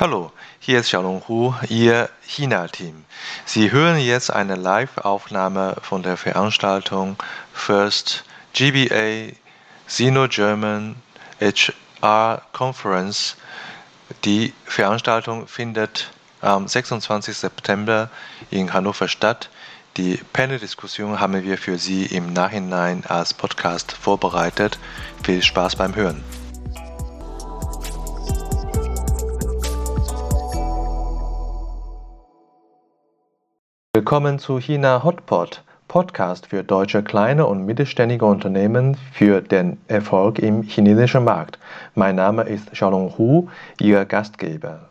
Hallo, hier ist Xiaolong Hu, Ihr China-Team. Sie hören jetzt eine Live-Aufnahme von der Veranstaltung First GBA Sino-German HR Conference. Die Veranstaltung findet am 26. September in Hannover statt. Die Panel-Diskussion haben wir für Sie im Nachhinein als Podcast vorbereitet. Viel Spaß beim Hören. Willkommen zu China Hotpot, Podcast für deutsche kleine und mittelständige Unternehmen für den Erfolg im chinesischen Markt. Mein Name ist Xiaolong Hu, Ihr Gastgeber.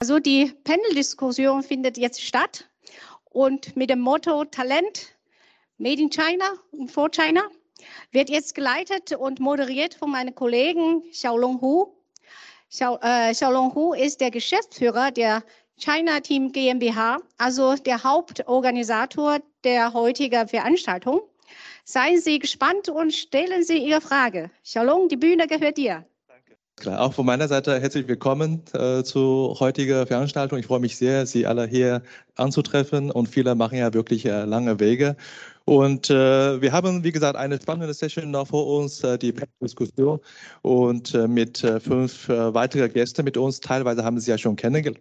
Also die Panel-Diskussion findet jetzt statt und mit dem Motto Talent Made in China und for China wird jetzt geleitet und moderiert von meinem Kollegen Xiaolong Hu. Xiao, äh, Xiaolong Hu ist der Geschäftsführer der China Team GmbH, also der Hauptorganisator der heutigen Veranstaltung. Seien Sie gespannt und stellen Sie Ihre Frage. Xiaolong, die Bühne gehört dir. Klar, auch von meiner Seite herzlich willkommen äh, zu heutiger Veranstaltung. Ich freue mich sehr, Sie alle hier anzutreffen und viele machen ja wirklich äh, lange Wege. Und äh, wir haben, wie gesagt, eine spannende Session noch vor uns, äh, die Diskussion und äh, mit äh, fünf äh, weiteren Gästen mit uns. Teilweise haben Sie ja schon kennengel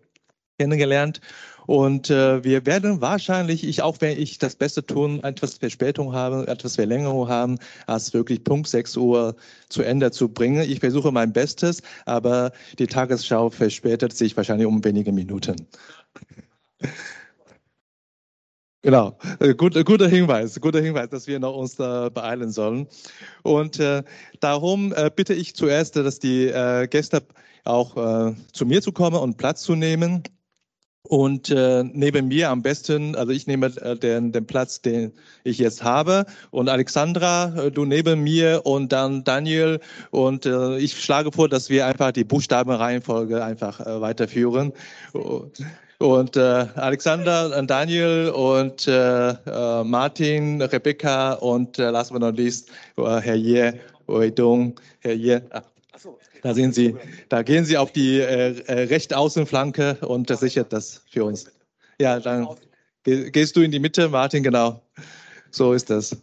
kennengelernt. Und äh, wir werden wahrscheinlich, ich auch wenn ich das Beste tun, etwas Verspätung haben, etwas Verlängerung haben, als wirklich Punkt 6 Uhr zu Ende zu bringen. Ich versuche mein Bestes, aber die Tagesschau verspätet sich wahrscheinlich um wenige Minuten. Genau, äh, Gut, äh, guter Hinweis, guter Hinweis, dass wir noch uns da beeilen sollen. Und äh, darum äh, bitte ich zuerst, dass die äh, Gäste auch äh, zu mir zu kommen und Platz zu nehmen. Und äh, neben mir am besten, also ich nehme äh, den, den Platz, den ich jetzt habe. Und Alexandra, äh, du neben mir und dann Daniel. Und äh, ich schlage vor, dass wir einfach die Buchstabenreihenfolge einfach äh, weiterführen. Und äh, Alexander, Daniel und äh, äh, Martin, Rebecca und äh, last but not least äh, Herr Ye, Oedong, Herr Ye. Ah, da sehen Sie, da gehen Sie auf die äh, äh, rechte Außenflanke und das sichert das für uns. Ja, dann gehst du in die Mitte, Martin, genau. So ist das.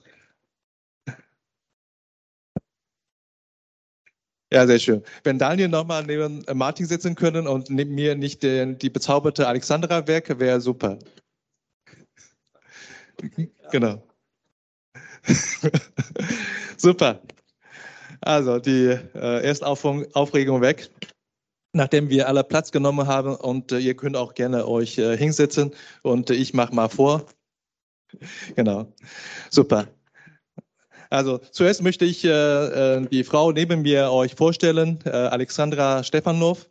Ja, sehr schön. Wenn Daniel nochmal neben äh, Martin sitzen können und neben mir nicht den, die bezauberte Alexandra wäre, wäre super. Genau. super. Also die äh, Erstaufregung weg. Nachdem wir alle Platz genommen haben und äh, ihr könnt auch gerne euch äh, hinsetzen und ich mache mal vor. Genau. Super. Also zuerst möchte ich äh, äh, die Frau neben mir euch vorstellen, äh, Alexandra Stefanov.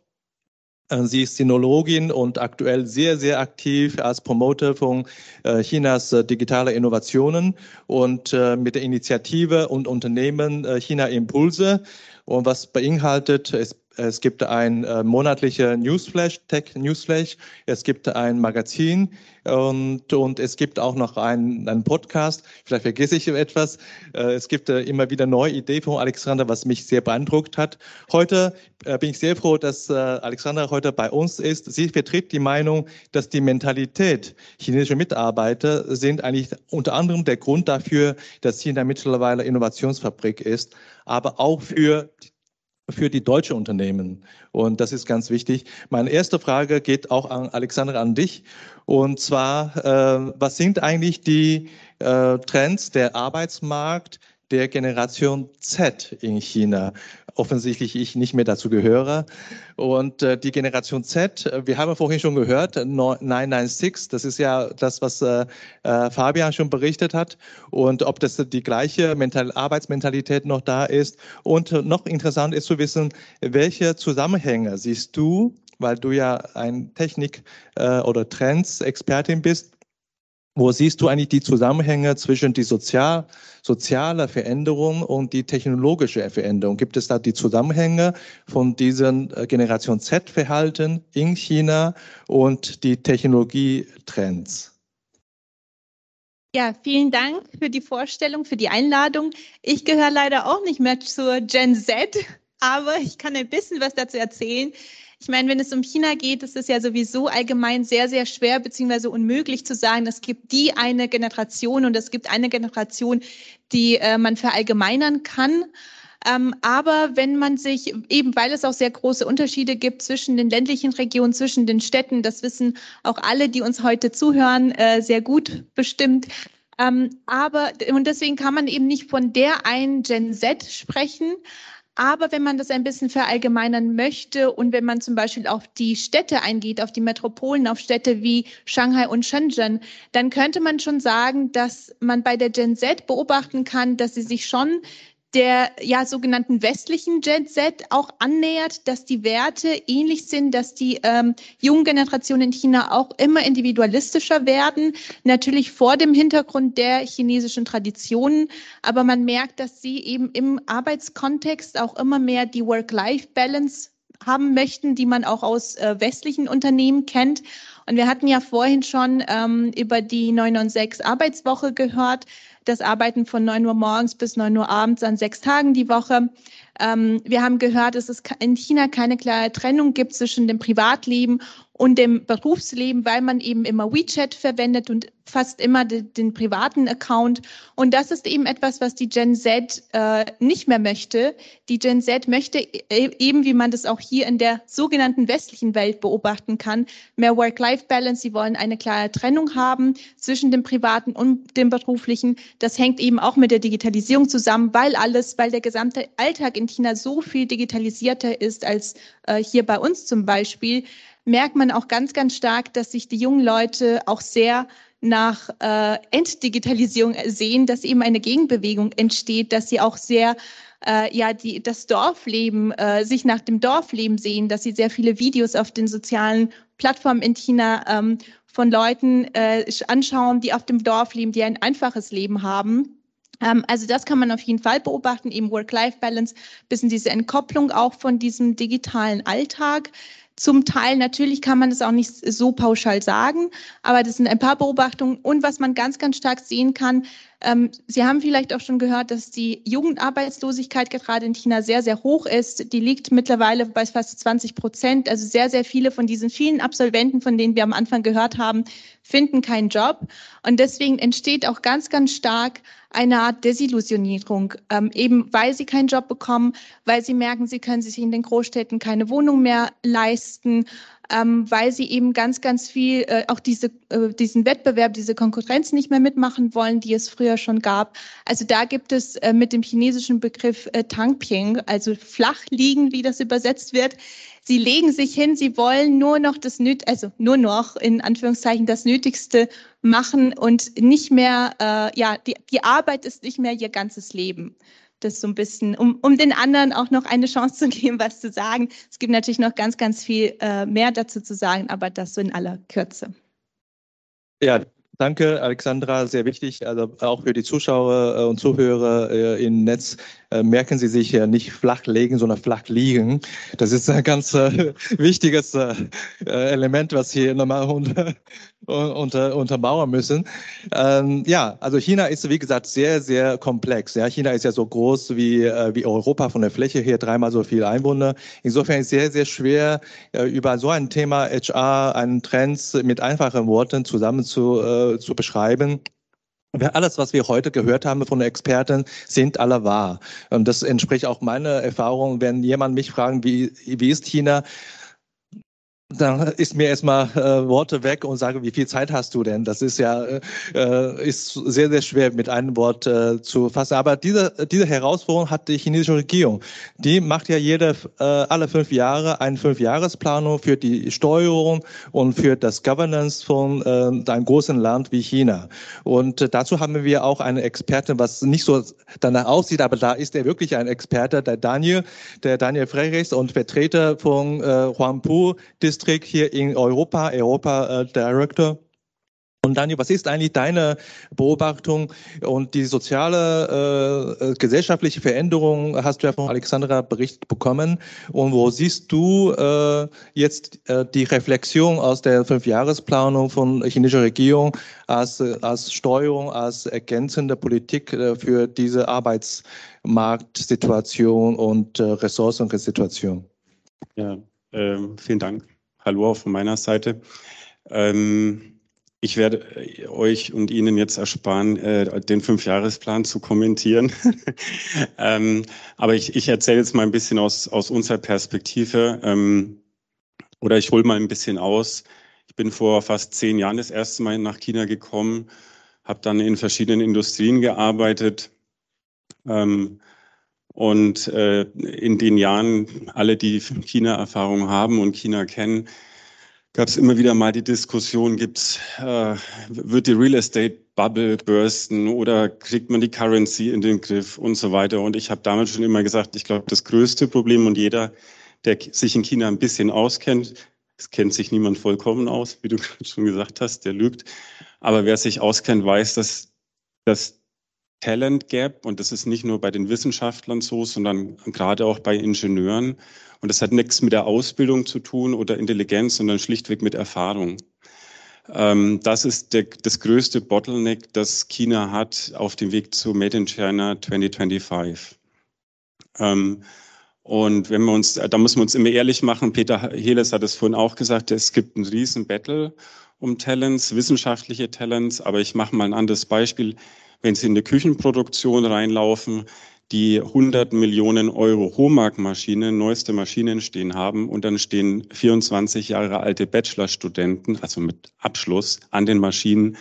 Äh, sie ist Sinologin und aktuell sehr, sehr aktiv als Promoter von äh, Chinas äh, digitaler Innovationen und mit der Initiative und Unternehmen China Impulse. Und was beinhaltet, es es gibt ein äh, monatlicher Newsflash, Tech Newsflash. Es gibt ein Magazin und, und es gibt auch noch einen, einen Podcast. Vielleicht vergesse ich etwas. Äh, es gibt äh, immer wieder neue Ideen von Alexander, was mich sehr beeindruckt hat. Heute äh, bin ich sehr froh, dass äh, Alexander heute bei uns ist. Sie vertritt die Meinung, dass die Mentalität chinesischer Mitarbeiter sind eigentlich unter anderem der Grund dafür, dass China mittlerweile Innovationsfabrik ist, aber auch für für die deutsche Unternehmen. Und das ist ganz wichtig. Meine erste Frage geht auch an Alexander, an dich. Und zwar, äh, was sind eigentlich die äh, Trends der Arbeitsmarkt der Generation Z in China? offensichtlich ich nicht mehr dazu gehöre. Und äh, die Generation Z, äh, wir haben vorhin schon gehört, 996, das ist ja das, was äh, äh, Fabian schon berichtet hat. Und ob das die gleiche Mental Arbeitsmentalität noch da ist. Und noch interessant ist zu wissen, welche Zusammenhänge siehst du, weil du ja ein Technik- äh, oder Trends-Expertin bist, wo siehst du eigentlich die Zusammenhänge zwischen die sozial, soziale Veränderung und die technologische Veränderung? Gibt es da die Zusammenhänge von diesen äh, Generation Z-Verhalten in China und die Technologietrends? Ja, vielen Dank für die Vorstellung, für die Einladung. Ich gehöre leider auch nicht mehr zur Gen Z, aber ich kann ein bisschen was dazu erzählen. Ich meine, wenn es um China geht, ist es ja sowieso allgemein sehr, sehr schwer beziehungsweise unmöglich zu sagen, es gibt die eine Generation und es gibt eine Generation, die äh, man verallgemeinern kann. Ähm, aber wenn man sich, eben weil es auch sehr große Unterschiede gibt zwischen den ländlichen Regionen, zwischen den Städten, das wissen auch alle, die uns heute zuhören, äh, sehr gut bestimmt. Ähm, aber, und deswegen kann man eben nicht von der einen Gen Z sprechen. Aber wenn man das ein bisschen verallgemeinern möchte und wenn man zum Beispiel auf die Städte eingeht, auf die Metropolen, auf Städte wie Shanghai und Shenzhen, dann könnte man schon sagen, dass man bei der Gen Z beobachten kann, dass sie sich schon der ja sogenannten westlichen Gen Z auch annähert, dass die Werte ähnlich sind, dass die ähm, jungen Generationen in China auch immer individualistischer werden, natürlich vor dem Hintergrund der chinesischen Traditionen, aber man merkt, dass sie eben im Arbeitskontext auch immer mehr die Work-Life-Balance haben möchten, die man auch aus äh, westlichen Unternehmen kennt. Und wir hatten ja vorhin schon ähm, über die 996 Arbeitswoche gehört das Arbeiten von 9 Uhr morgens bis 9 Uhr abends an sechs Tagen die Woche. Ähm, wir haben gehört, dass es in China keine klare Trennung gibt zwischen dem Privatleben und dem Berufsleben, weil man eben immer WeChat verwendet und fast immer den, den privaten Account. Und das ist eben etwas, was die Gen Z äh, nicht mehr möchte. Die Gen Z möchte e, eben, wie man das auch hier in der sogenannten westlichen Welt beobachten kann, mehr Work-Life-Balance. Sie wollen eine klare Trennung haben zwischen dem privaten und dem beruflichen. Das hängt eben auch mit der Digitalisierung zusammen, weil alles, weil der gesamte Alltag in China so viel digitalisierter ist als äh, hier bei uns zum Beispiel merkt man auch ganz, ganz stark, dass sich die jungen Leute auch sehr nach äh, Entdigitalisierung sehen, dass eben eine Gegenbewegung entsteht, dass sie auch sehr äh, ja die das Dorfleben äh, sich nach dem Dorfleben sehen, dass sie sehr viele Videos auf den sozialen Plattformen in China ähm, von Leuten äh, anschauen, die auf dem Dorf leben, die ein einfaches Leben haben. Ähm, also das kann man auf jeden Fall beobachten, eben Work-Life-Balance, bisschen diese Entkopplung auch von diesem digitalen Alltag. Zum Teil, natürlich kann man das auch nicht so pauschal sagen, aber das sind ein paar Beobachtungen. Und was man ganz, ganz stark sehen kann, ähm, Sie haben vielleicht auch schon gehört, dass die Jugendarbeitslosigkeit gerade in China sehr, sehr hoch ist. Die liegt mittlerweile bei fast 20 Prozent. Also sehr, sehr viele von diesen vielen Absolventen, von denen wir am Anfang gehört haben, finden keinen Job. Und deswegen entsteht auch ganz, ganz stark eine Art Desillusionierung, ähm, eben weil sie keinen Job bekommen, weil sie merken, sie können sich in den Großstädten keine Wohnung mehr leisten ähm, weil sie eben ganz, ganz viel äh, auch diese, äh, diesen Wettbewerb, diese Konkurrenz nicht mehr mitmachen wollen, die es früher schon gab. Also da gibt es äh, mit dem chinesischen Begriff äh, Tangping, also flach liegen, wie das übersetzt wird. Sie legen sich hin, sie wollen nur noch das Nöt, also nur noch in Anführungszeichen das Nötigste machen und nicht mehr, äh, ja, die, die Arbeit ist nicht mehr ihr ganzes Leben das so ein bisschen, um, um den anderen auch noch eine Chance zu geben, was zu sagen. Es gibt natürlich noch ganz, ganz viel äh, mehr dazu zu sagen, aber das so in aller Kürze. Ja, Danke, Alexandra, sehr wichtig. Also auch für die Zuschauer äh, und Zuhörer äh, im Netz äh, merken Sie sich nicht flach legen, sondern flach liegen. Das ist ein ganz wichtiges Element, was hier nochmal unter, unter, untermauern müssen. Ähm, ja, also China ist, wie gesagt, sehr, sehr komplex. Ja, China ist ja so groß wie, wie Europa von der Fläche her, dreimal so viele Einwohner. Insofern ist es sehr, sehr schwer, über so ein Thema HR, einen Trends mit einfachen Worten zusammen zu zu beschreiben. Alles, was wir heute gehört haben von Experten, sind alle wahr. Und das entspricht auch meiner Erfahrung. Wenn jemand mich fragt, wie, wie ist China, dann ist mir erstmal äh, Worte weg und sage, wie viel Zeit hast du denn? Das ist ja äh, ist sehr, sehr schwer mit einem Wort äh, zu fassen. Aber diese, diese Herausforderung hat die chinesische Regierung. Die macht ja jede, äh, alle fünf Jahre eine Fünfjahresplanung für die Steuerung und für das Governance von äh, einem großen Land wie China. Und äh, dazu haben wir auch einen Experten, was nicht so danach aussieht, aber da ist er wirklich ein Experte, der Daniel, der Daniel Frerichs und Vertreter von äh, Huangpu District hier in Europa, Europa äh, Director. Und Daniel, was ist eigentlich deine Beobachtung und die soziale, äh, gesellschaftliche Veränderung hast du ja von Alexandra berichtet bekommen. Und wo siehst du äh, jetzt äh, die Reflexion aus der Fünfjahresplanung von chinesischer Regierung als, als Steuerung, als ergänzende Politik äh, für diese Arbeitsmarktsituation und äh, Ressourcensituation? Ja, ähm, vielen Dank. Hallo auch von meiner Seite. Ähm, ich werde äh, euch und Ihnen jetzt ersparen, äh, den Fünfjahresplan zu kommentieren. ähm, aber ich, ich erzähle jetzt mal ein bisschen aus, aus unserer Perspektive ähm, oder ich hole mal ein bisschen aus. Ich bin vor fast zehn Jahren das erste Mal nach China gekommen, habe dann in verschiedenen Industrien gearbeitet. Ähm, und äh, in den Jahren, alle, die China-Erfahrung haben und China kennen, gab es immer wieder mal die Diskussion, gibt's, äh, wird die Real Estate Bubble bursten oder kriegt man die Currency in den Griff und so weiter. Und ich habe damals schon immer gesagt, ich glaube, das größte Problem und jeder, der sich in China ein bisschen auskennt, es kennt sich niemand vollkommen aus, wie du schon gesagt hast, der lügt. Aber wer sich auskennt, weiß, dass das Talent Gap, und das ist nicht nur bei den Wissenschaftlern so, sondern gerade auch bei Ingenieuren, und das hat nichts mit der Ausbildung zu tun oder Intelligenz, sondern schlichtweg mit Erfahrung. Ähm, das ist der, das größte Bottleneck, das China hat auf dem Weg zu Made in China 2025. Ähm, und wenn wir uns, da müssen wir uns immer ehrlich machen, Peter Heles hat es vorhin auch gesagt, es gibt einen riesen Battle um Talents, wissenschaftliche Talents, aber ich mache mal ein anderes Beispiel. Wenn Sie in eine Küchenproduktion reinlaufen, die 100 Millionen Euro Homag-Maschinen, neueste Maschinen stehen haben und dann stehen 24 Jahre alte Bachelorstudenten, also mit Abschluss, an den Maschinen.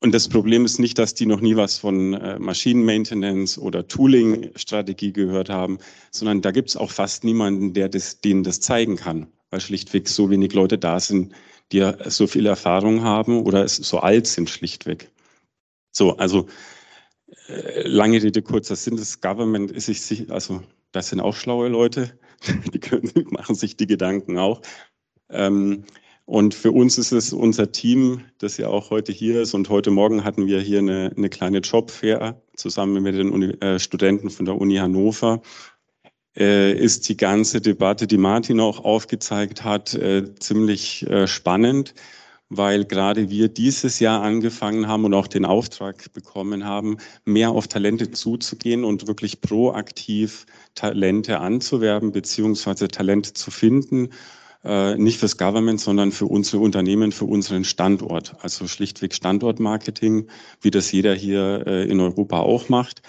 Und das Problem ist nicht, dass die noch nie was von äh, Maschinenmaintenance oder Tooling-Strategie gehört haben, sondern da gibt es auch fast niemanden, der das, denen das zeigen kann, weil schlichtweg so wenig Leute da sind, die so viel Erfahrung haben oder so alt sind schlichtweg. So, also äh, lange Rede, kurzer Sinn, das Government ist sich, also das sind auch schlaue Leute, die können, machen sich die Gedanken auch. Ähm, und für uns ist es unser Team, das ja auch heute hier ist. Und heute Morgen hatten wir hier eine, eine kleine Jobfair zusammen mit den Uni, äh, Studenten von der Uni Hannover. Äh, ist die ganze Debatte, die Martin auch aufgezeigt hat, äh, ziemlich äh, spannend weil gerade wir dieses Jahr angefangen haben und auch den Auftrag bekommen haben, mehr auf Talente zuzugehen und wirklich proaktiv Talente anzuwerben beziehungsweise Talente zu finden. Äh, nicht fürs Government, sondern für unsere Unternehmen, für unseren Standort. Also schlichtweg Standortmarketing, wie das jeder hier äh, in Europa auch macht.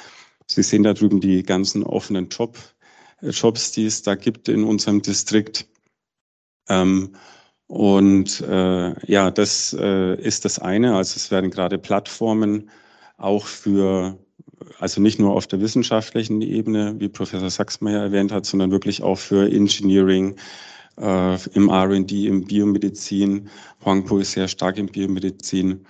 Sie sehen da drüben die ganzen offenen Job, äh, Jobs, die es da gibt in unserem Distrikt. Ähm, und äh, ja, das äh, ist das eine. Also es werden gerade Plattformen auch für, also nicht nur auf der wissenschaftlichen Ebene, wie Professor Sachsmeier erwähnt hat, sondern wirklich auch für Engineering, äh, im RD, im Biomedizin. Huangpo ist sehr stark im Biomedizin.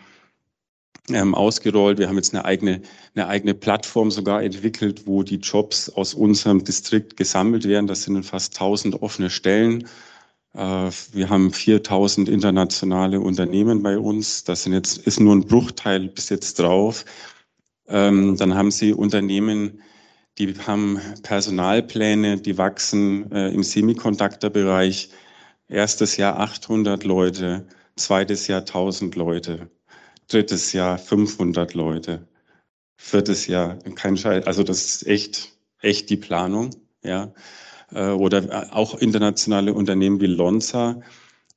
Ähm, ausgerollt. Wir haben jetzt eine eigene, eine eigene Plattform sogar entwickelt, wo die Jobs aus unserem Distrikt gesammelt werden. Das sind fast 1000 offene Stellen wir haben 4000 internationale Unternehmen bei uns. Das sind jetzt, ist nur ein Bruchteil bis jetzt drauf. Ähm, dann haben Sie Unternehmen, die haben Personalpläne, die wachsen äh, im Semiconductor-Bereich. Erstes Jahr 800 Leute, zweites Jahr 1000 Leute, drittes Jahr 500 Leute, viertes Jahr kein Scheiß. Also das ist echt, echt die Planung, ja. Äh, oder auch internationale Unternehmen wie Lonza,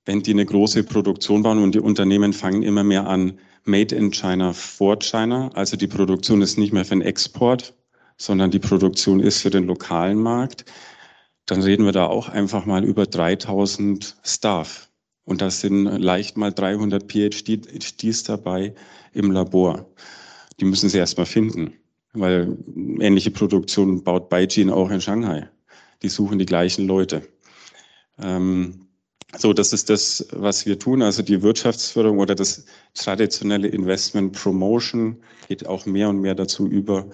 wenn die eine große Produktion bauen und die Unternehmen fangen immer mehr an, Made in China for China. Also die Produktion ist nicht mehr für den Export, sondern die Produktion ist für den lokalen Markt. Dann reden wir da auch einfach mal über 3000 Staff. Und da sind leicht mal 300 PhDs dabei im Labor. Die müssen sie erstmal finden, weil ähnliche Produktion baut Beijing auch in Shanghai die suchen die gleichen Leute. Ähm, so, das ist das, was wir tun. Also die Wirtschaftsförderung oder das traditionelle Investment Promotion geht auch mehr und mehr dazu über,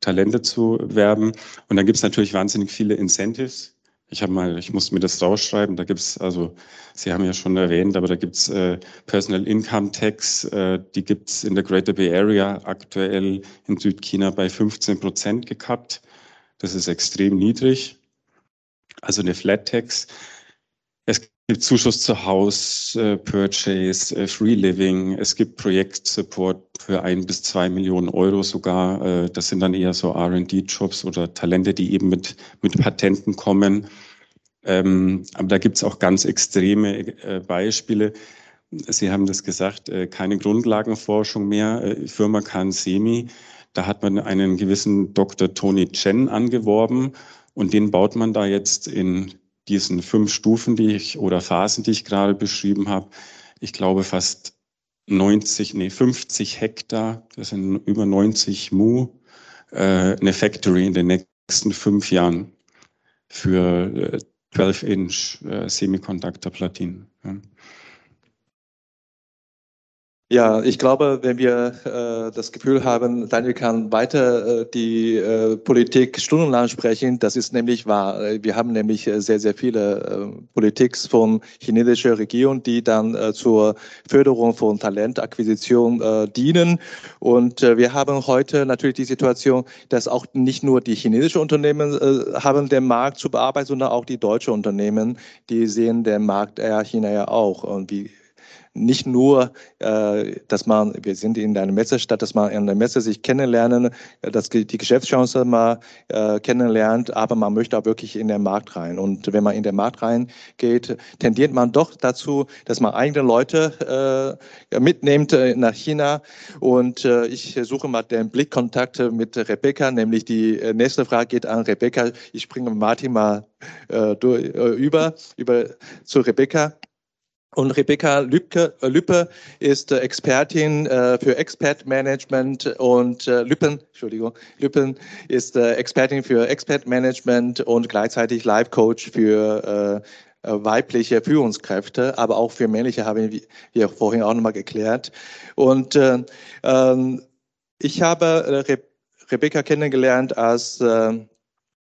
Talente zu werben. Und dann gibt es natürlich wahnsinnig viele Incentives, Ich habe mal, ich muss mir das rausschreiben. Da gibt's also, Sie haben ja schon erwähnt, aber da gibt's äh, Personal Income Tax, äh, die gibt's in der Greater Bay Area aktuell in Südchina bei 15 Prozent gekappt. Das ist extrem niedrig. Also eine Flat Tax. Es gibt Zuschuss zu Haus, äh, Purchase, äh, Free Living. Es gibt Projektsupport für ein bis zwei Millionen Euro sogar. Äh, das sind dann eher so R&D-Jobs oder Talente, die eben mit, mit Patenten kommen. Ähm, aber da gibt es auch ganz extreme Beispiele. Sie haben das gesagt, keine Grundlagenforschung mehr. Firma CanSemi, da hat man einen gewissen Dr. Tony Chen angeworben und den baut man da jetzt in diesen fünf Stufen, die ich oder Phasen, die ich gerade beschrieben habe, ich glaube fast 90, nee, 50 Hektar, das sind über 90 Mu, äh, eine Factory in den nächsten fünf Jahren für äh, 12-Inch äh, Semiconductor-Platinen. Ja. Ja, ich glaube, wenn wir äh, das Gefühl haben, Daniel kann weiter äh, die äh, Politik stundenlang sprechen, das ist nämlich wahr. Wir haben nämlich äh, sehr, sehr viele äh, Politik von chinesischer Regierung, die dann äh, zur Förderung von Talentakquisition äh, dienen. Und äh, wir haben heute natürlich die Situation, dass auch nicht nur die chinesischen Unternehmen äh, haben den Markt zu bearbeiten, sondern auch die deutschen Unternehmen, die sehen den Markt Air China ja auch. Und wie nicht nur, äh, dass man, wir sind in einer Messestadt, dass man in der Messe sich kennenlernen, äh, dass die Geschäftschance mal äh, kennenlernt, aber man möchte auch wirklich in den Markt rein. Und wenn man in den Markt reingeht, tendiert man doch dazu, dass man eigene Leute äh, mitnimmt äh, nach China. Und äh, ich suche mal den Blickkontakt mit Rebecca, nämlich die äh, nächste Frage geht an Rebecca. Ich bringe Martin mal äh, durch, äh, über, über zu Rebecca. Und Rebecca Lübke, äh, Lüppe ist äh, Expertin äh, für Expert Management und Lüppen, Entschuldigung, Lüppen ist Expertin für Expert Management und gleichzeitig Life Coach für weibliche Führungskräfte, aber auch für männliche haben wir vorhin auch nochmal geklärt. Und ähm, ich habe Re Rebecca kennengelernt als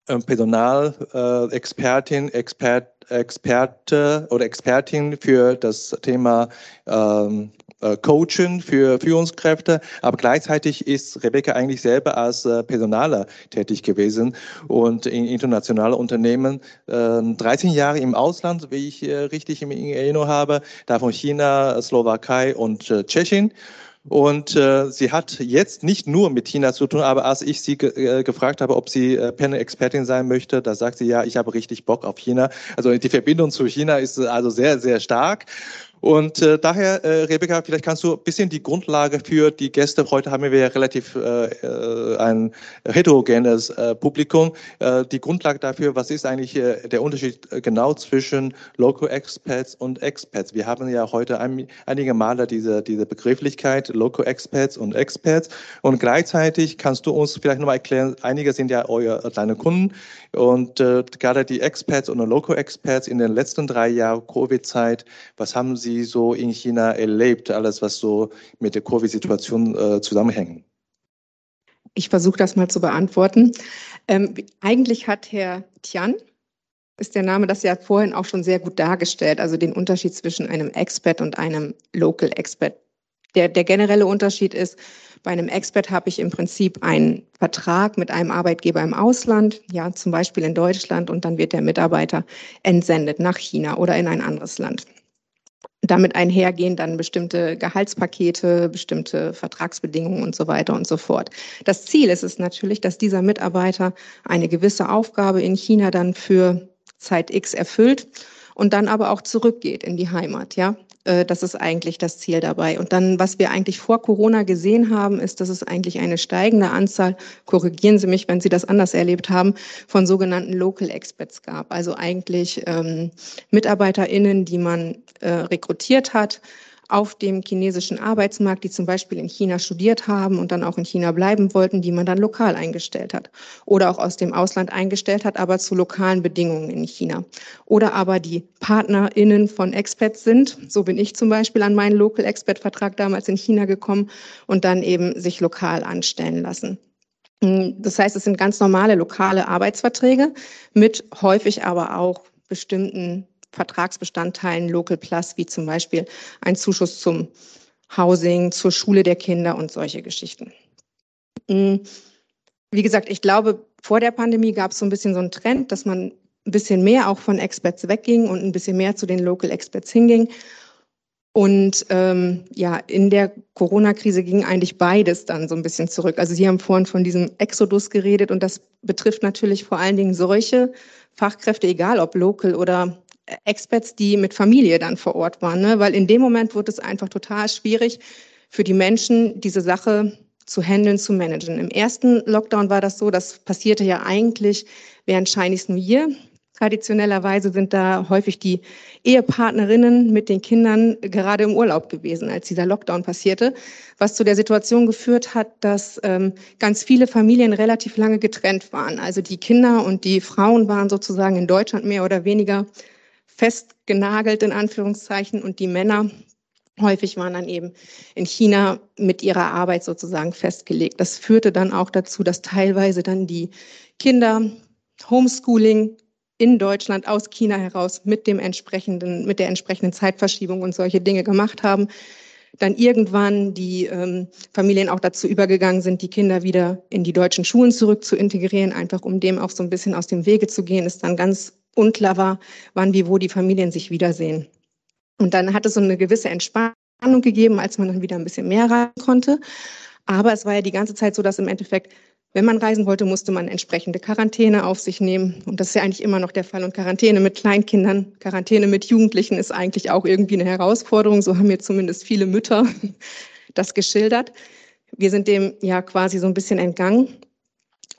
Personalexpertin, Expert Experte oder Expertin für das Thema ähm, äh, Coaching für Führungskräfte, aber gleichzeitig ist Rebecca eigentlich selber als äh, Personaler tätig gewesen und in internationalen Unternehmen äh, 13 Jahre im Ausland, wie ich äh, richtig in Erinnerung habe, davon China, Slowakei und Tschechien. Und äh, sie hat jetzt nicht nur mit China zu tun, aber als ich sie ge äh, gefragt habe, ob sie äh, Panel-Expertin sein möchte, da sagt sie, ja, ich habe richtig Bock auf China. Also die Verbindung zu China ist also sehr, sehr stark. Und äh, daher, äh, Rebecca, vielleicht kannst du ein bisschen die Grundlage für die Gäste. Heute haben wir ja relativ äh, äh, ein heterogenes äh, Publikum. Äh, die Grundlage dafür, was ist eigentlich äh, der Unterschied äh, genau zwischen Local Experts und Experts? Wir haben ja heute ein, einige Male diese, diese Begrifflichkeit Local Experts und Experts. Und gleichzeitig kannst du uns vielleicht nochmal erklären, einige sind ja euer, deine Kunden und äh, gerade die Experts und Local Experts in den letzten drei Jahren Covid-Zeit, was haben sie Sie so in China erlebt, alles was so mit der Covid-Situation äh, zusammenhängt? Ich versuche das mal zu beantworten. Ähm, eigentlich hat Herr Tian, ist der Name das ja vorhin auch schon sehr gut dargestellt, also den Unterschied zwischen einem Expert und einem Local Expert. Der, der generelle Unterschied ist, bei einem Expert habe ich im Prinzip einen Vertrag mit einem Arbeitgeber im Ausland, ja, zum Beispiel in Deutschland, und dann wird der Mitarbeiter entsendet nach China oder in ein anderes Land damit einhergehen dann bestimmte Gehaltspakete, bestimmte Vertragsbedingungen und so weiter und so fort. Das Ziel ist es natürlich, dass dieser Mitarbeiter eine gewisse Aufgabe in China dann für Zeit X erfüllt und dann aber auch zurückgeht in die Heimat, ja. Äh, das ist eigentlich das Ziel dabei. Und dann, was wir eigentlich vor Corona gesehen haben, ist, dass es eigentlich eine steigende Anzahl, korrigieren Sie mich, wenn Sie das anders erlebt haben, von sogenannten Local Experts gab. Also eigentlich ähm, MitarbeiterInnen, die man äh, rekrutiert hat, auf dem chinesischen Arbeitsmarkt, die zum Beispiel in China studiert haben und dann auch in China bleiben wollten, die man dann lokal eingestellt hat. Oder auch aus dem Ausland eingestellt hat, aber zu lokalen Bedingungen in China. Oder aber die PartnerInnen von Expats sind. So bin ich zum Beispiel an meinen Local Expert Vertrag damals in China gekommen und dann eben sich lokal anstellen lassen. Das heißt, es sind ganz normale lokale Arbeitsverträge mit häufig aber auch bestimmten Vertragsbestandteilen Local Plus, wie zum Beispiel ein Zuschuss zum Housing, zur Schule der Kinder und solche Geschichten. Hm, wie gesagt, ich glaube, vor der Pandemie gab es so ein bisschen so einen Trend, dass man ein bisschen mehr auch von Experts wegging und ein bisschen mehr zu den Local Experts hinging. Und ähm, ja, in der Corona-Krise ging eigentlich beides dann so ein bisschen zurück. Also Sie haben vorhin von diesem Exodus geredet und das betrifft natürlich vor allen Dingen solche Fachkräfte, egal ob local oder Experts, die mit Familie dann vor Ort waren, ne? weil in dem Moment wurde es einfach total schwierig für die Menschen, diese Sache zu handeln, zu managen. Im ersten Lockdown war das so, das passierte ja eigentlich während Chinese New Year. Traditionellerweise sind da häufig die Ehepartnerinnen mit den Kindern gerade im Urlaub gewesen, als dieser Lockdown passierte, was zu der Situation geführt hat, dass ähm, ganz viele Familien relativ lange getrennt waren. Also die Kinder und die Frauen waren sozusagen in Deutschland mehr oder weniger festgenagelt in Anführungszeichen und die Männer häufig waren dann eben in China mit ihrer Arbeit sozusagen festgelegt. Das führte dann auch dazu, dass teilweise dann die Kinder Homeschooling in Deutschland aus China heraus mit dem entsprechenden, mit der entsprechenden Zeitverschiebung und solche Dinge gemacht haben. Dann irgendwann die ähm, Familien auch dazu übergegangen sind, die Kinder wieder in die deutschen Schulen zurück zu integrieren, einfach um dem auch so ein bisschen aus dem Wege zu gehen, ist dann ganz unklar war, wann wie wo die Familien sich wiedersehen. Und dann hat es so eine gewisse Entspannung gegeben, als man dann wieder ein bisschen mehr reisen konnte. Aber es war ja die ganze Zeit so, dass im Endeffekt, wenn man reisen wollte, musste man entsprechende Quarantäne auf sich nehmen. Und das ist ja eigentlich immer noch der Fall. Und Quarantäne mit Kleinkindern, Quarantäne mit Jugendlichen ist eigentlich auch irgendwie eine Herausforderung. So haben mir zumindest viele Mütter das geschildert. Wir sind dem ja quasi so ein bisschen entgangen.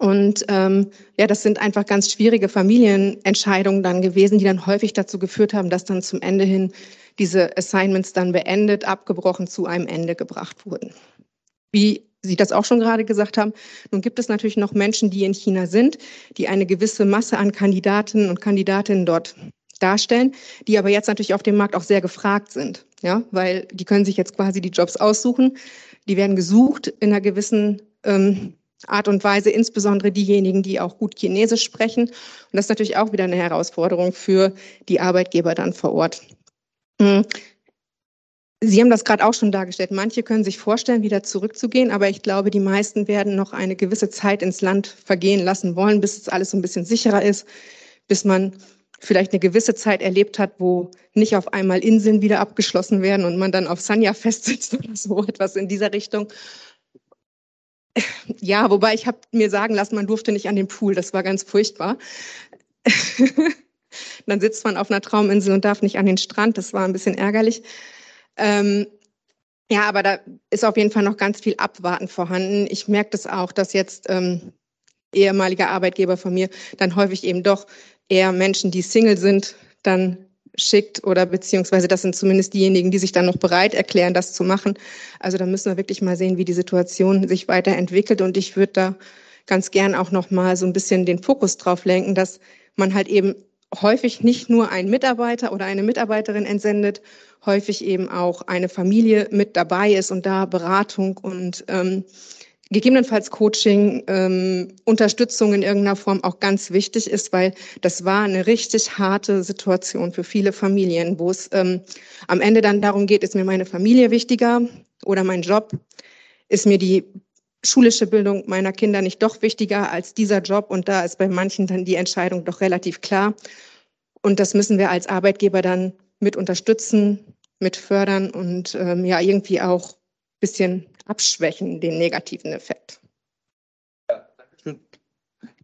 Und ähm, ja, das sind einfach ganz schwierige Familienentscheidungen dann gewesen, die dann häufig dazu geführt haben, dass dann zum Ende hin diese Assignments dann beendet, abgebrochen zu einem Ende gebracht wurden. Wie Sie das auch schon gerade gesagt haben, nun gibt es natürlich noch Menschen, die in China sind, die eine gewisse Masse an Kandidaten und Kandidatinnen dort darstellen, die aber jetzt natürlich auf dem Markt auch sehr gefragt sind, ja, weil die können sich jetzt quasi die Jobs aussuchen, die werden gesucht in einer gewissen ähm, Art und Weise, insbesondere diejenigen, die auch gut Chinesisch sprechen. Und das ist natürlich auch wieder eine Herausforderung für die Arbeitgeber dann vor Ort. Hm. Sie haben das gerade auch schon dargestellt. Manche können sich vorstellen, wieder zurückzugehen, aber ich glaube, die meisten werden noch eine gewisse Zeit ins Land vergehen lassen wollen, bis es alles ein bisschen sicherer ist, bis man vielleicht eine gewisse Zeit erlebt hat, wo nicht auf einmal Inseln wieder abgeschlossen werden und man dann auf Sanya festsitzt oder so etwas in dieser Richtung. Ja, wobei ich habe mir sagen lassen, man durfte nicht an den Pool. Das war ganz furchtbar. Dann sitzt man auf einer Trauminsel und darf nicht an den Strand. Das war ein bisschen ärgerlich. Ähm, ja, aber da ist auf jeden Fall noch ganz viel Abwarten vorhanden. Ich merke das auch, dass jetzt ähm, ehemalige Arbeitgeber von mir dann häufig eben doch eher Menschen, die Single sind, dann schickt oder beziehungsweise das sind zumindest diejenigen, die sich dann noch bereit erklären, das zu machen. Also da müssen wir wirklich mal sehen, wie die Situation sich weiterentwickelt und ich würde da ganz gern auch noch mal so ein bisschen den Fokus drauf lenken, dass man halt eben häufig nicht nur einen Mitarbeiter oder eine Mitarbeiterin entsendet, häufig eben auch eine Familie mit dabei ist und da Beratung und ähm, gegebenenfalls Coaching, ähm, Unterstützung in irgendeiner Form auch ganz wichtig ist, weil das war eine richtig harte Situation für viele Familien, wo es ähm, am Ende dann darum geht, ist mir meine Familie wichtiger oder mein Job? Ist mir die schulische Bildung meiner Kinder nicht doch wichtiger als dieser Job? Und da ist bei manchen dann die Entscheidung doch relativ klar. Und das müssen wir als Arbeitgeber dann mit unterstützen, mit fördern und ähm, ja irgendwie auch bisschen abschwächen, den negativen Effekt.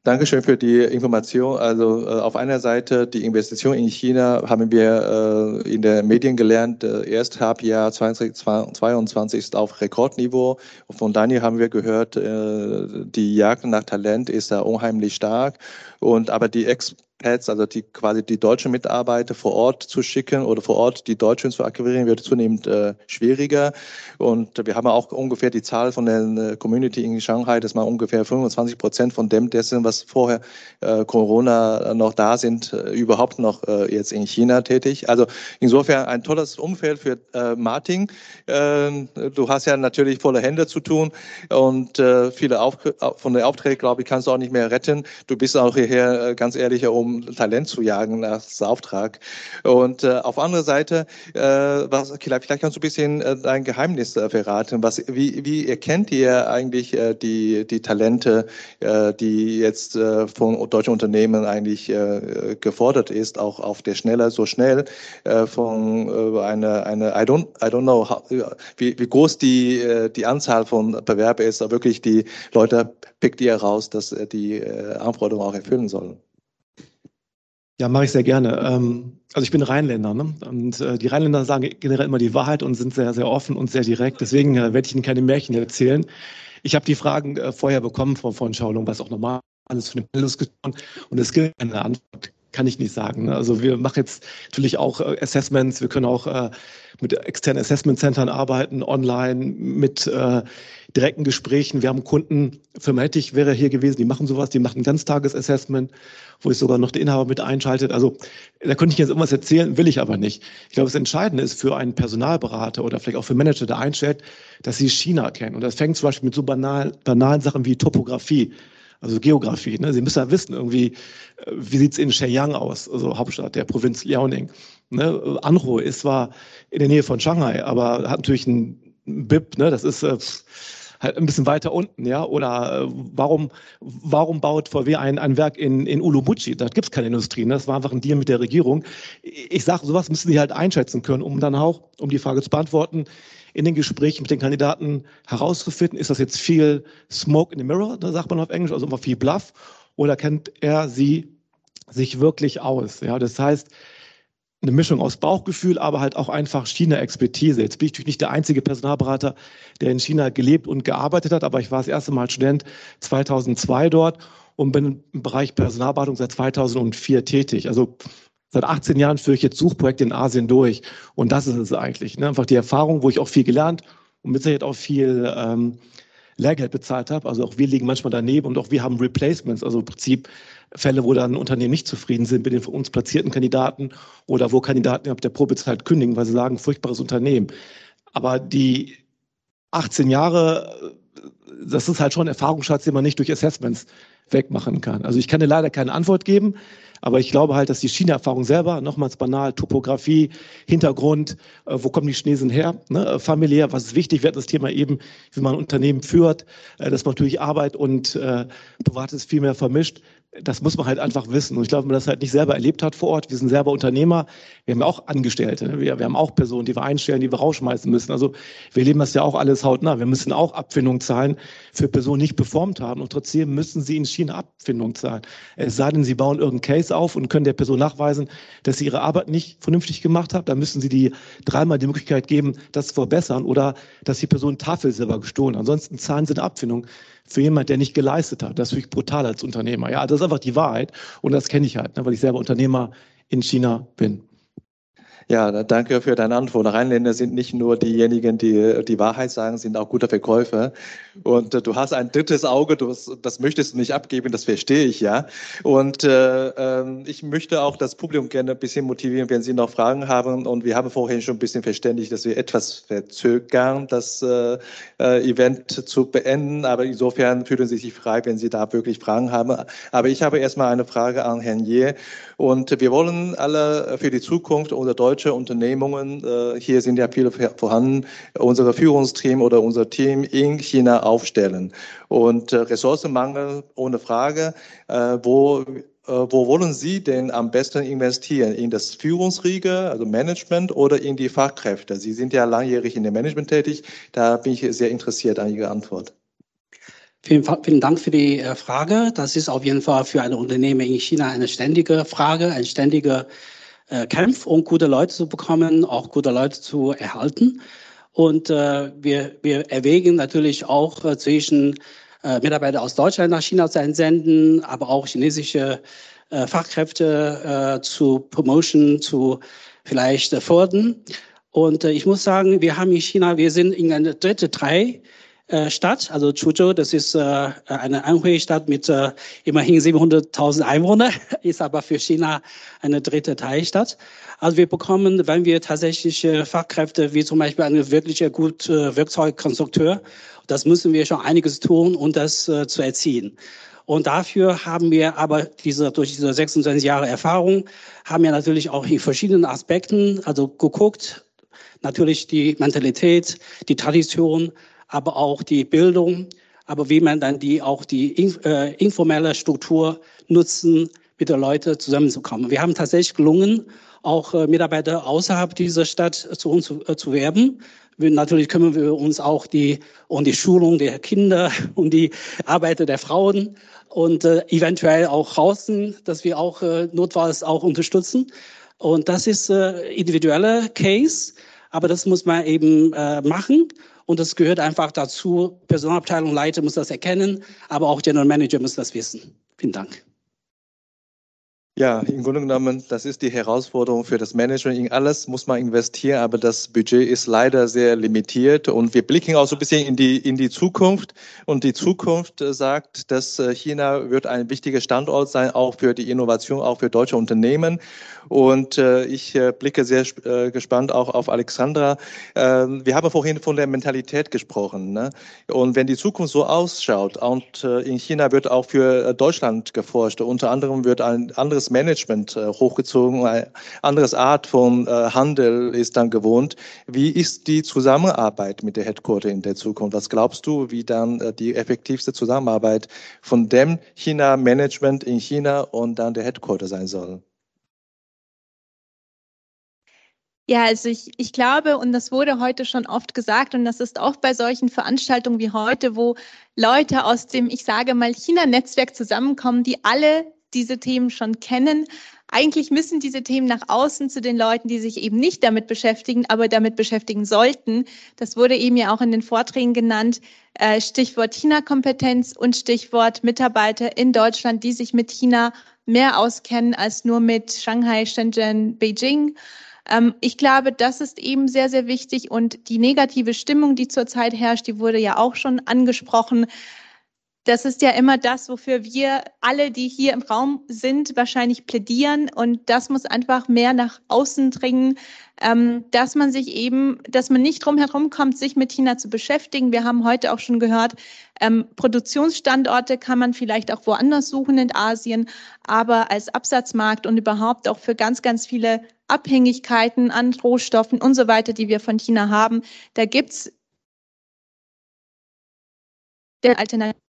Dankeschön für die Information. Also äh, auf einer Seite die Investition in China haben wir äh, in den Medien gelernt, äh, erst Halbjahr 2022 ist auf Rekordniveau. Von Daniel haben wir gehört, äh, die Jagd nach Talent ist da unheimlich stark. Und aber die Ex Expats, also die quasi die deutschen Mitarbeiter vor Ort zu schicken oder vor Ort die Deutschen zu akquirieren, wird zunehmend äh, schwieriger. Und wir haben auch ungefähr die Zahl von der äh, Community in Shanghai, dass man ungefähr 25 Prozent von dem dessen, was vorher äh, Corona noch da sind, äh, überhaupt noch äh, jetzt in China tätig. Also insofern ein tolles Umfeld für äh, Martin. Äh, du hast ja natürlich volle Hände zu tun und äh, viele Auf von den Aufträgen, glaube ich, kannst du auch nicht mehr retten. Du bist auch hierher, äh, ganz ehrlich, um um Talent zu jagen nach Auftrag. Und äh, auf andere Seite, äh, was, vielleicht, vielleicht kannst du ein bisschen äh, dein Geheimnis äh, verraten. Was, wie, wie erkennt ihr eigentlich äh, die, die Talente, äh, die jetzt äh, von deutschen Unternehmen eigentlich äh, gefordert ist, auch auf der Schnelle, so schnell äh, von äh, eine, eine I don't, I don't know, how, wie, wie groß die, äh, die Anzahl von Bewerber ist, aber wirklich die Leute pickt ihr raus, dass äh, die äh, Anforderungen auch erfüllen sollen. Ja, mache ich sehr gerne. Ähm, also ich bin Rheinländer ne? und äh, die Rheinländer sagen generell immer die Wahrheit und sind sehr, sehr offen und sehr direkt. Deswegen äh, werde ich Ihnen keine Märchen erzählen. Ich habe die Fragen äh, vorher bekommen von, von Schaulung, was auch normal ist für eine Diskussion und es gilt eine Antwort kann ich nicht sagen. Ne? Also wir machen jetzt natürlich auch äh, Assessments, wir können auch äh, mit externen Assessment Centern arbeiten, online, mit äh, direkten Gesprächen. Wir haben Kunden, Firma Hettich wäre hier gewesen, die machen sowas, die machen ein Ganztages-Assessment, wo ich sogar noch den Inhaber mit einschaltet. Also da könnte ich jetzt irgendwas erzählen, will ich aber nicht. Ich glaube, das Entscheidende ist für einen Personalberater oder vielleicht auch für Manager, der einstellt, dass sie China kennen. Und das fängt zum Beispiel mit so banal, banalen Sachen wie Topografie also Geografie. Ne? Sie müssen ja wissen, irgendwie, äh, wie sieht's in Shenyang aus, also Hauptstadt der Provinz Liaoning. Ne? Anho ist zwar in der Nähe von Shanghai, aber hat natürlich ein BIP, ne? das ist äh, halt ein bisschen weiter unten, ja. Oder äh, warum, warum baut VW ein, ein Werk in, in Ulumuchi? Da gibt's keine Industrie. Ne? Das war einfach ein Deal mit der Regierung. Ich sage, sowas müssen Sie halt einschätzen können, um dann auch, um die Frage zu beantworten, in den Gesprächen mit den Kandidaten herauszufinden, ist das jetzt viel Smoke in the Mirror, da sagt man auf Englisch, also immer viel Bluff, oder kennt er sie sich wirklich aus? Ja, das heißt, eine Mischung aus Bauchgefühl, aber halt auch einfach China-Expertise. Jetzt bin ich natürlich nicht der einzige Personalberater, der in China gelebt und gearbeitet hat, aber ich war das erste Mal Student 2002 dort und bin im Bereich Personalberatung seit 2004 tätig. Also Seit 18 Jahren führe ich jetzt Suchprojekte in Asien durch. Und das ist es eigentlich. Ne? Einfach die Erfahrung, wo ich auch viel gelernt und mit Sicherheit auch viel ähm, Lehrgeld bezahlt habe. Also auch wir liegen manchmal daneben und auch wir haben Replacements, also im Prinzip Fälle, wo dann Unternehmen nicht zufrieden sind mit den von uns platzierten Kandidaten oder wo Kandidaten ab der Probezeit kündigen, weil sie sagen, furchtbares Unternehmen. Aber die 18 Jahre, das ist halt schon ein Erfahrungsschatz, den man nicht durch Assessments wegmachen kann. Also ich kann dir leider keine Antwort geben. Aber ich glaube halt, dass die China-Erfahrung selber, nochmals banal, Topografie, Hintergrund, äh, wo kommen die Chinesen her, ne, äh, familiär, was ist wichtig, wird das Thema eben, wie man ein Unternehmen führt, äh, dass man natürlich Arbeit und äh, Privates viel mehr vermischt das muss man halt einfach wissen. Und ich glaube, wenn man das halt nicht selber erlebt hat vor Ort, wir sind selber Unternehmer, wir haben auch Angestellte, ne? wir, wir haben auch Personen, die wir einstellen, die wir rausschmeißen müssen. Also wir leben das ja auch alles hautnah. Wir müssen auch Abfindung zahlen für Personen, die nicht performt haben. Und trotzdem müssen sie in China Abfindung zahlen. Es sei denn, sie bauen irgendeinen Case auf und können der Person nachweisen, dass sie ihre Arbeit nicht vernünftig gemacht hat. Dann müssen sie die dreimal die Möglichkeit geben, das zu verbessern oder dass die Person Tafelsilber gestohlen. Ansonsten zahlen sie eine Abfindung für jemand, der nicht geleistet hat. Das ist wirklich brutal als Unternehmer. Ja, das ist einfach die Wahrheit. Und das kenne ich halt, ne, weil ich selber Unternehmer in China bin. Ja, danke für deine Antwort. Rheinländer sind nicht nur diejenigen, die die Wahrheit sagen, sind auch gute Verkäufer. Und äh, du hast ein drittes Auge, du, das möchtest du nicht abgeben, das verstehe ich ja. Und äh, äh, ich möchte auch das Publikum gerne ein bisschen motivieren, wenn Sie noch Fragen haben. Und wir haben vorhin schon ein bisschen verständigt, dass wir etwas verzögern, das äh, äh, Event zu beenden. Aber insofern fühlen Sie sich frei, wenn Sie da wirklich Fragen haben. Aber ich habe erstmal eine Frage an Herrn Ye. Und wir wollen alle für die Zukunft unser deutsche Unternehmungen, äh, hier sind ja viele vorhanden, unser Führungsteam oder unser Team in China aufstellen. Und äh, Ressourcenmangel ohne Frage, äh, wo wo wollen Sie denn am besten investieren? In das Führungsriege, also Management oder in die Fachkräfte? Sie sind ja langjährig in dem Management tätig. Da bin ich sehr interessiert an Ihre Antwort. Vielen, vielen Dank für die Frage. Das ist auf jeden Fall für ein Unternehmen in China eine ständige Frage, ein ständiger äh, Kampf, um gute Leute zu bekommen, auch gute Leute zu erhalten. Und äh, wir, wir erwägen natürlich auch äh, zwischen äh, Mitarbeiter aus Deutschland nach China zu entsenden, aber auch chinesische äh, Fachkräfte äh, zu Promotion, zu vielleicht äh, fördern. Und äh, ich muss sagen, wir haben in China, wir sind in einer dritte drei Stadt, also Chuzhou, das ist äh, eine Anhui-Stadt mit äh, immerhin 700.000 Einwohnern, ist aber für China eine dritte Teilstadt. Also wir bekommen, wenn wir tatsächlich Fachkräfte, wie zum Beispiel eine wirkliche gute Werkzeugkonstrukteur, das müssen wir schon einiges tun, um das äh, zu erzielen. Und dafür haben wir aber diese, durch diese 26 Jahre Erfahrung, haben wir natürlich auch in verschiedenen Aspekten, also geguckt, natürlich die Mentalität, die Tradition, aber auch die Bildung, aber wie man dann die auch die äh, informelle Struktur nutzen, mit den Leuten zusammenzukommen. Wir haben tatsächlich gelungen, auch äh, Mitarbeiter außerhalb dieser Stadt zu uns zu, äh, zu werben. Wir, natürlich kümmern wir uns auch die, um die Schulung der Kinder, um die Arbeit der Frauen und äh, eventuell auch draußen, dass wir auch äh, notfalls auch unterstützen. Und das ist äh, individueller Case, aber das muss man eben äh, machen. Und das gehört einfach dazu. Personalabteilung Leiter muss das erkennen, aber auch General Manager muss das wissen. Vielen Dank. Ja, im Grunde genommen, das ist die Herausforderung für das Management. In alles muss man investieren, aber das Budget ist leider sehr limitiert. Und wir blicken auch so ein bisschen in die, in die Zukunft. Und die Zukunft äh, sagt, dass äh, China wird ein wichtiger Standort sein, auch für die Innovation, auch für deutsche Unternehmen. Und äh, ich blicke sehr gespannt auch auf Alexandra. Äh, wir haben vorhin von der Mentalität gesprochen. Ne? Und wenn die Zukunft so ausschaut und in China wird auch für Deutschland geforscht, unter anderem wird ein anderes Management äh, hochgezogen, eine andere Art von äh, Handel ist dann gewohnt. Wie ist die Zusammenarbeit mit der Headquarter in der Zukunft? Was glaubst du, wie dann äh, die effektivste Zusammenarbeit von dem China-Management in China und dann der Headquarter sein soll? Ja, also ich, ich glaube, und das wurde heute schon oft gesagt, und das ist auch bei solchen Veranstaltungen wie heute, wo Leute aus dem, ich sage mal, China-Netzwerk zusammenkommen, die alle diese Themen schon kennen. Eigentlich müssen diese Themen nach außen zu den Leuten, die sich eben nicht damit beschäftigen, aber damit beschäftigen sollten. Das wurde eben ja auch in den Vorträgen genannt. Äh, Stichwort China-Kompetenz und Stichwort Mitarbeiter in Deutschland, die sich mit China mehr auskennen als nur mit Shanghai, Shenzhen, Beijing. Ähm, ich glaube, das ist eben sehr, sehr wichtig. Und die negative Stimmung, die zurzeit herrscht, die wurde ja auch schon angesprochen. Das ist ja immer das, wofür wir alle, die hier im Raum sind, wahrscheinlich plädieren. Und das muss einfach mehr nach außen dringen, ähm, dass man sich eben, dass man nicht drum herum kommt, sich mit China zu beschäftigen. Wir haben heute auch schon gehört, ähm, Produktionsstandorte kann man vielleicht auch woanders suchen in Asien, aber als Absatzmarkt und überhaupt auch für ganz, ganz viele Abhängigkeiten an Rohstoffen und so weiter, die wir von China haben, da gibt's der Alternative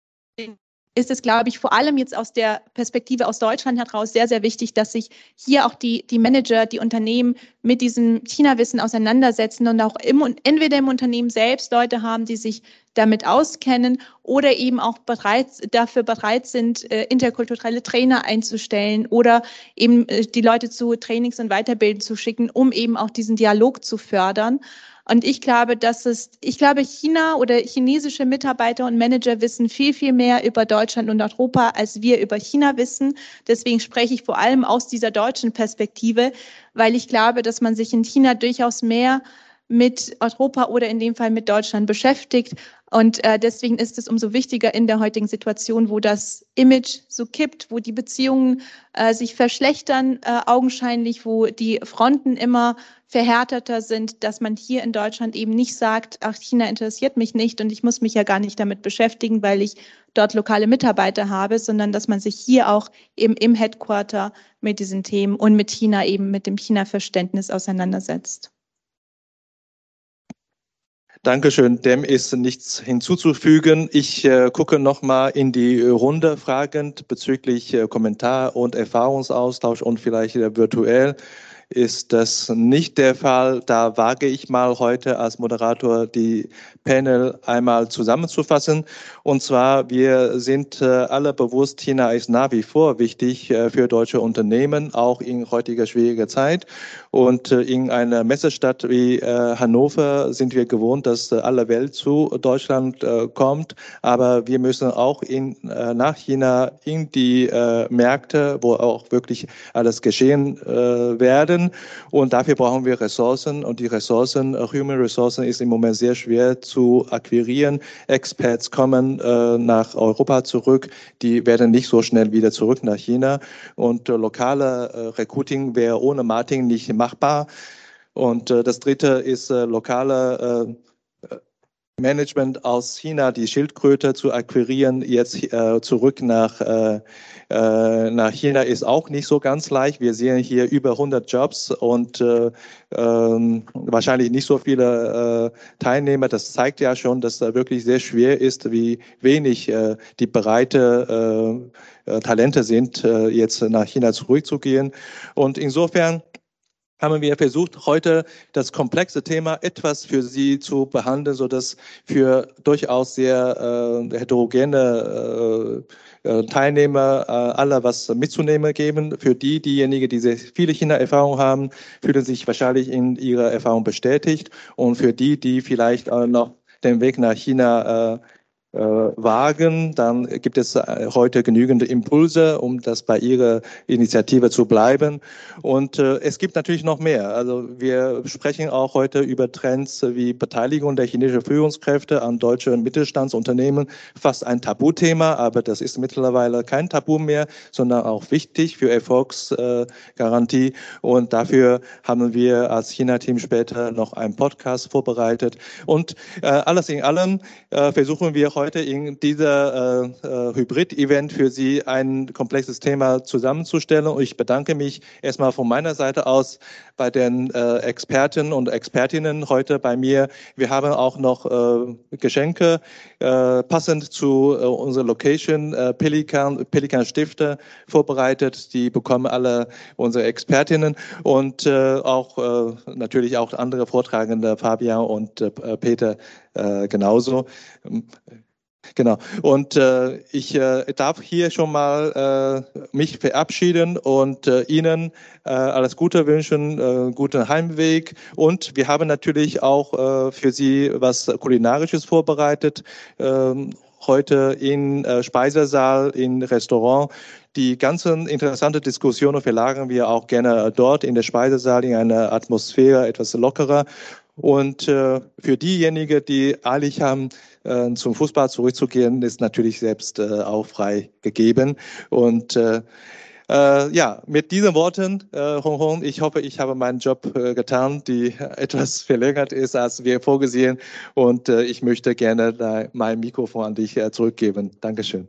ist es, glaube ich, vor allem jetzt aus der Perspektive aus Deutschland heraus sehr, sehr wichtig, dass sich hier auch die, die Manager, die Unternehmen mit diesem China-Wissen auseinandersetzen und auch im, entweder im Unternehmen selbst Leute haben, die sich damit auskennen oder eben auch bereit, dafür bereit sind, äh, interkulturelle Trainer einzustellen oder eben äh, die Leute zu Trainings und Weiterbilden zu schicken, um eben auch diesen Dialog zu fördern. Und ich glaube, dass es, ich glaube, China oder chinesische Mitarbeiter und Manager wissen viel, viel mehr über Deutschland und Europa, als wir über China wissen. Deswegen spreche ich vor allem aus dieser deutschen Perspektive, weil ich glaube, dass man sich in China durchaus mehr mit Europa oder in dem Fall mit Deutschland beschäftigt. Und äh, deswegen ist es umso wichtiger in der heutigen Situation, wo das Image so kippt, wo die Beziehungen äh, sich verschlechtern, äh, augenscheinlich, wo die Fronten immer verhärteter sind, dass man hier in Deutschland eben nicht sagt, ach, China interessiert mich nicht und ich muss mich ja gar nicht damit beschäftigen, weil ich dort lokale Mitarbeiter habe, sondern dass man sich hier auch eben im Headquarter mit diesen Themen und mit China eben mit dem China-Verständnis auseinandersetzt. Dankeschön. Dem ist nichts hinzuzufügen. Ich äh, gucke nochmal in die Runde fragend bezüglich äh, Kommentar und Erfahrungsaustausch und vielleicht äh, virtuell ist das nicht der Fall. Da wage ich mal heute als Moderator die Panel einmal zusammenzufassen. Und zwar, wir sind äh, alle bewusst, China ist nach wie vor wichtig äh, für deutsche Unternehmen, auch in heutiger schwieriger Zeit. Und äh, in einer Messestadt wie Hannover sind wir gewohnt, dass alle Welt zu Deutschland kommt. Aber wir müssen auch in, nach China in die Märkte, wo auch wirklich alles geschehen werden. Und dafür brauchen wir Ressourcen. Und die Ressourcen, Human Ressourcen, ist im Moment sehr schwer zu akquirieren. Expats kommen äh, nach Europa zurück, die werden nicht so schnell wieder zurück nach China. Und äh, lokale äh, Recruiting wäre ohne Marketing nicht machbar. Und äh, das dritte ist äh, lokale äh, Management aus China, die Schildkröte zu akquirieren, jetzt äh, zurück nach, äh, äh, nach China ist auch nicht so ganz leicht. Wir sehen hier über 100 Jobs und äh, ähm, wahrscheinlich nicht so viele Teilnehmer. Das zeigt ja schon, dass da wirklich sehr schwer ist, wie wenig die breite Talente sind, jetzt nach China zurückzugehen. Und insofern haben wir versucht, heute das komplexe Thema etwas für Sie zu behandeln, so dass für durchaus sehr äh, heterogene äh, äh, Teilnehmer äh, alle was mitzunehmen geben. Für die, diejenigen, die sehr viele China-Erfahrung haben, fühlen sich wahrscheinlich in ihrer Erfahrung bestätigt. Und für die, die vielleicht äh, noch den Weg nach China äh, wagen, dann gibt es äh, heute genügend Impulse, um das bei Ihrer Initiative zu bleiben. Und äh, es gibt natürlich noch mehr. Also wir sprechen auch heute über Trends wie Beteiligung der chinesischen Führungskräfte an deutsche Mittelstandsunternehmen. Fast ein Tabuthema, aber das ist mittlerweile kein Tabu mehr, sondern auch wichtig für Erfolgsgarantie. Und dafür haben wir als China-Team später noch einen Podcast vorbereitet. Und alles in allem versuchen wir heute heute in dieser äh, äh, Hybrid-Event für Sie ein komplexes Thema zusammenzustellen. Und ich bedanke mich erstmal von meiner Seite aus bei den äh, Experten und Expertinnen heute bei mir. Wir haben auch noch äh, Geschenke äh, passend zu äh, unserer Location äh, Pelikan, Pelikan Stifte vorbereitet. Die bekommen alle unsere Expertinnen und äh, auch äh, natürlich auch andere Vortragende, Fabian und äh, Peter äh, genauso. Genau. Und äh, ich äh, darf hier schon mal äh, mich verabschieden und äh, Ihnen äh, alles Gute wünschen, äh, guten Heimweg. Und wir haben natürlich auch äh, für Sie was Kulinarisches vorbereitet. Ähm, heute in äh, Speisesaal, in Restaurant. Die ganzen interessante Diskussionen verlagern wir auch gerne dort in der Speisesaal in einer Atmosphäre etwas lockerer. Und äh, für diejenigen, die eilig haben, äh, zum Fußball zurückzugehen, ist natürlich selbst äh, auch frei gegeben. Und äh, äh, ja, mit diesen Worten, äh, Hong Hong, ich hoffe, ich habe meinen Job äh, getan, die etwas verlängert ist, als wir vorgesehen. Und äh, ich möchte gerne mein Mikrofon an dich äh, zurückgeben. Dankeschön.